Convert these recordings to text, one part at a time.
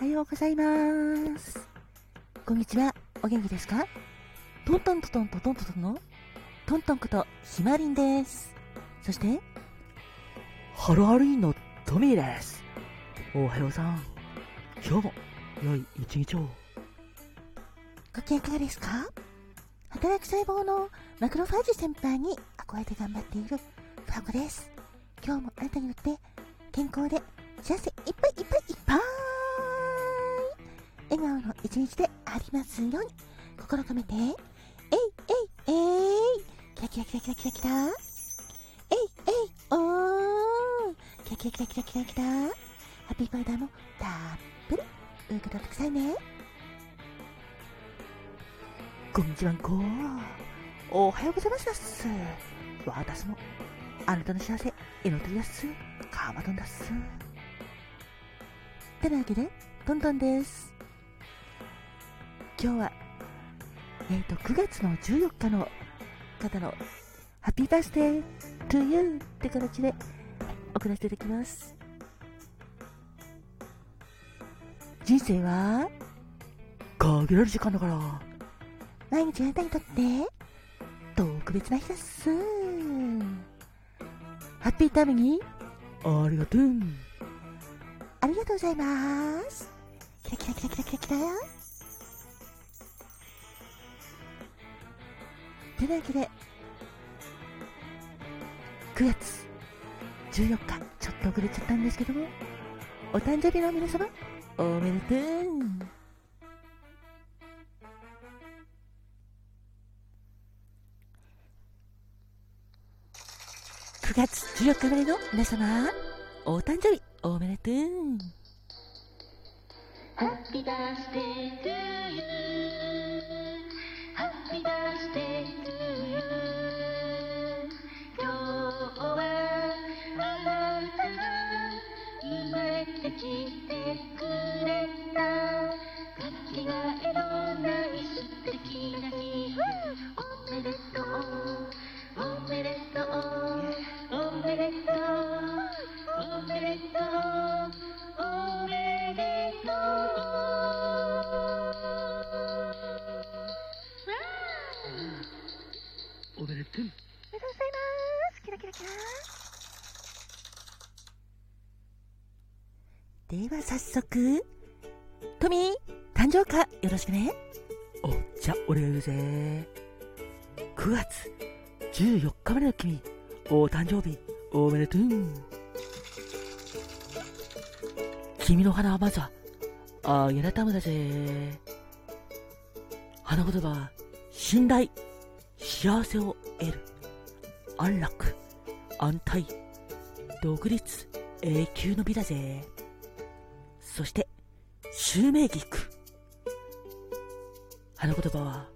おはようございます。こんにちは。お元気ですか？トントントントントントントンの？トントンことひまりんです。そして、ハロハロインのトミーです。おはようさん。今日も良い一日を。ご機嫌いかがですか？働く細胞のマクロファージ先輩に憧れて頑張っているファコです。今日もあなたによって健康で幸せいっぱいいっぱいいっぱい笑顔の一日でありますように心込めてえいえいえいキラキラキラキラキラキラえいえいおーキラキラキラキラキラキラハッピーパウダーもたっぷり受け取ってくださいねこんにちはんこ。おはようございます。私も、あなたの幸せ、祈ってやっす。カーマトンだっす。てなわけで、トントンです。今日は、えっ、と、9月の14日の方の、ハッピーバースデートゥーユーって形で送らせていただきます。人生は、限られる時間だから。毎日あなたにとって特別な日です。ハッピータイムにありがとう。ありがとうございます。キラキラキラキラキラキラ。てなわけで、9月14日、ちょっと遅れちゃったんですけども、お誕生日の皆様、おめでとう。9月14日生まれの皆様、お誕生日おめでとう。Happy birthday to you. Happy おめでとう。おめでとうございます。キラキラキラ。では早速、トミー、誕生花よろしくね。お、じゃ、俺が言うぜ。9月14日までの君、お誕生日、おめでとう。君の花はまずは、あげられたむだぜ。花言葉、信頼、幸せを得る、安楽、安泰、独立、永久の美だぜ。そして、襲名菊。花言葉は、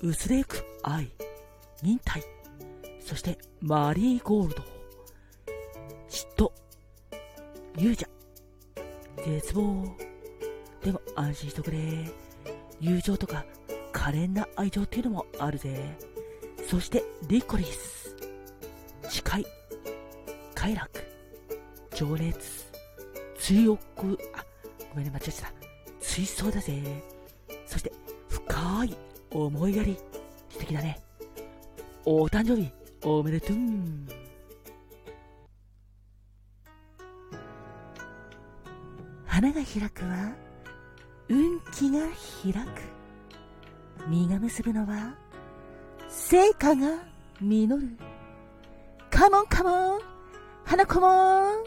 薄れゆく愛、忍耐、そしてマリーゴールド。嫉妬、勇者、絶望。でも安心しとくれ。友情とか可憐な愛情っていうのもあるぜ。そしてリコリス、誓い、快楽、情熱、追憶、あ、ごめんね、間違えちゃった。追走だぜ。そして深い思いやり。素敵だね。お誕生日、おめでとう。花が開くは、運気が開く。実が結ぶのは、成果が実る。カモンカモン花子もん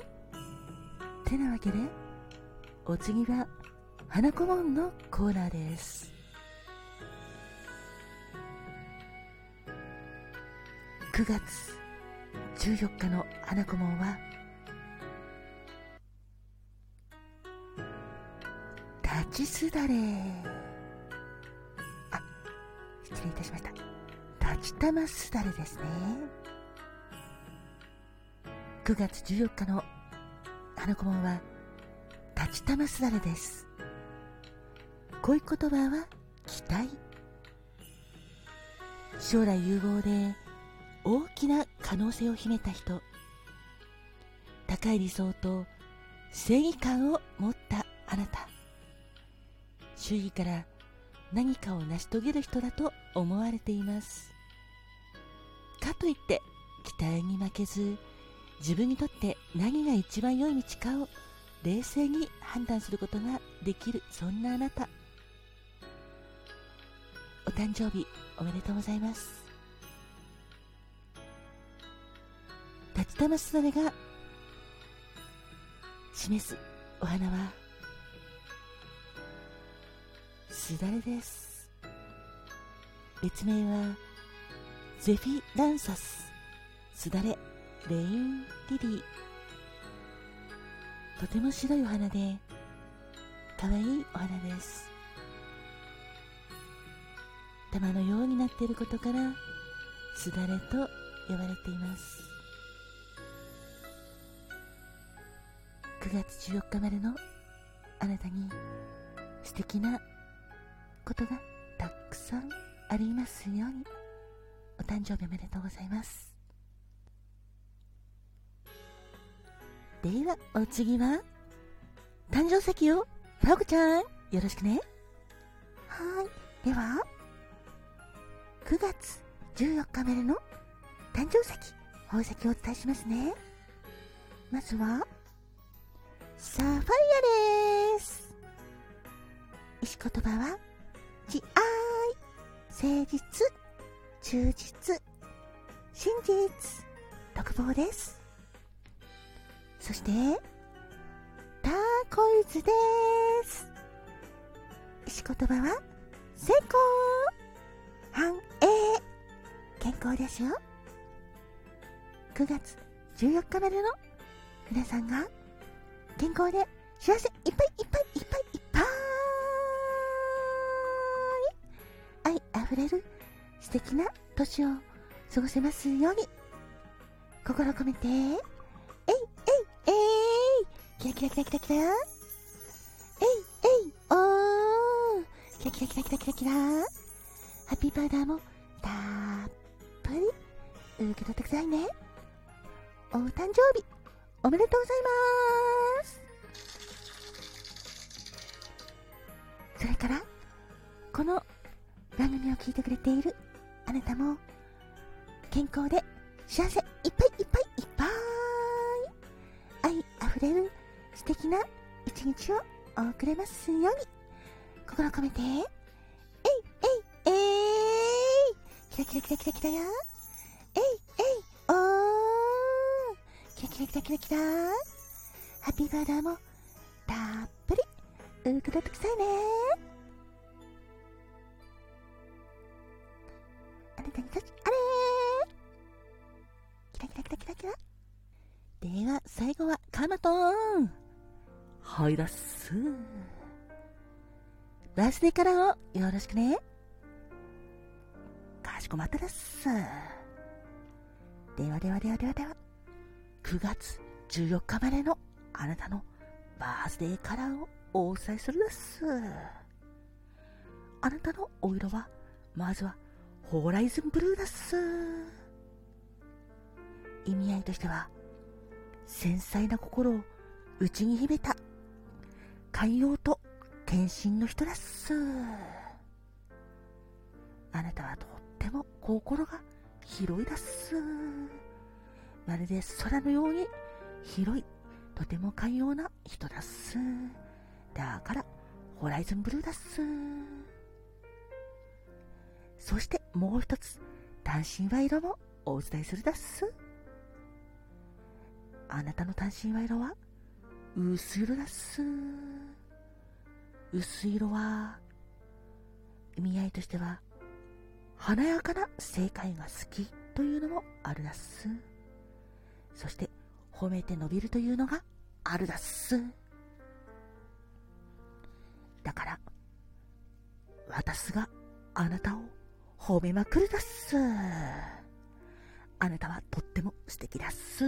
てなわけで、お次は、花子もんのコーナーです。9月14日の花子もんは、立ちすだれ。あ、失礼いたしました。ちたますだれですね。9月14日の花子もは、立ちたますだれです。こういう言葉は期待。将来有望で大きな可能性を秘めた人。高い理想と正義感を持ったあなた。周囲から何かを成し遂げる人だと思われていますかといって期待に負けず自分にとって何が一番良い道かを冷静に判断することができるそんなあなた。お誕生日おめでとうございます。立ち玉すだれが示すお花はすだれです。別名はゼフィランサス。すだれレインリリー。とても白いお花で可愛いお花です。玉のようになっていることからすだれと呼ばれています。9月14日までのあなたに素敵なことがたくさんありますように。お誕生日おめでとうございます。ではお次は？誕生石を？ファオコちゃん？よろしくね。はい。では9月14日までの誕生石宝石をお伝えしますね。まずはサファイアです。石言葉は慈愛誠実。忠実。真実。独房です。そしてターコイズです。石言葉は成功繁栄健康ですよ。9月14日までの皆さんが健康で幸せいっぱいいっぱいいっぱいいっぱい。愛あふれる素敵な年を過ごせますように。心込めて。えいえいえい。キラキラキラキラキラ。えいえいおー。キラキラキラキラキラ。キラハッピーパウダーもたっぷり受け取ってくださいね。お誕生日おめでとうございます。それからこの番組を聞いてくれているあなたも健康で幸せいっぱいいっぱいいっぱい愛あふれる素敵な一日を送れますように。心込めて。えいえいえい。キラキラキラキラキラよえいえいおーキラキラキラキラキラハッピーバーダーもたっぷり受け取ってくださいねいだす。バースデーカラーをよろしくね。かしこまったです。ではではではではでは。9月14日までのあなたのバースデーカラーをお伝えするです。あなたのお色はまずはホーライズンブルーです。意味合いとしては繊細な心を内に秘めた寛容と献身の人です。あなたはとっても心が広いです。まるで空のように広いとても寛容な人です。だからホライズンブルーです。そしてもう一つ単身和色もお伝えするです。あなたの単身和色は薄色です。薄い色は意味合いとしては華やかな正解が好きというのもあるだっす。そして褒めて伸びるというのがあるだっす。だから私があなたを褒めまくるだっす。あなたはとっても素敵だっす。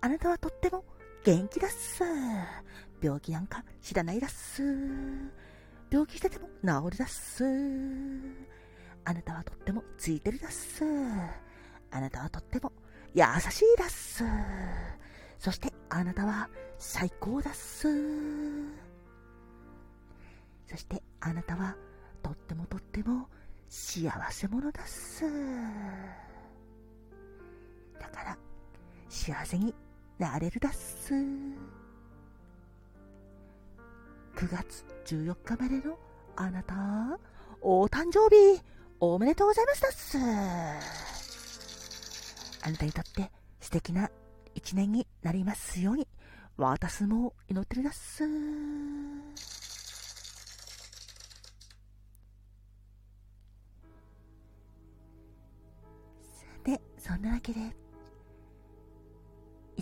あなたはとっても元気だっす。病気なんか知らないだっす。病気してても治るだっす。あなたはとってもついてるだっす。あなたはとっても優しいだっす。そしてあなたは最高だっす。そしてあなたはとってもとっても幸せ者だっす。だから幸せになれるだっす。9月14日までのあなた、お誕生日おめでとうございますだっす。あなたにとって素敵な一年になりますように、私も祈ってるだっす。さて、そんなわけで、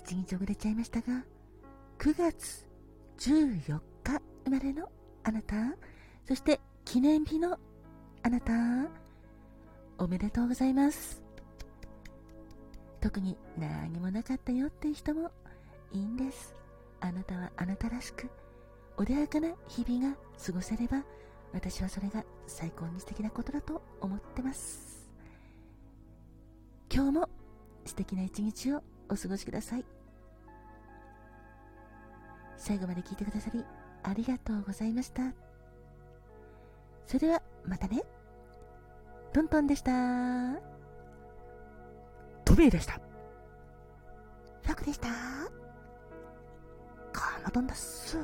一日遅れちゃいましたが、9月14日生まれのあなた、そして記念日のあなた、おめでとうございます。特に何もなかったよっていう人もいいんです。あなたはあなたらしく、穏やかな日々が過ごせれば、私はそれが最高に素敵なことだと思ってます。今日も素敵な一日をお過ごしください。最後まで聞いてくださりありがとうございました。それではまたね。トントンでした。トビーでした。ファクでした。カーマドンだっす。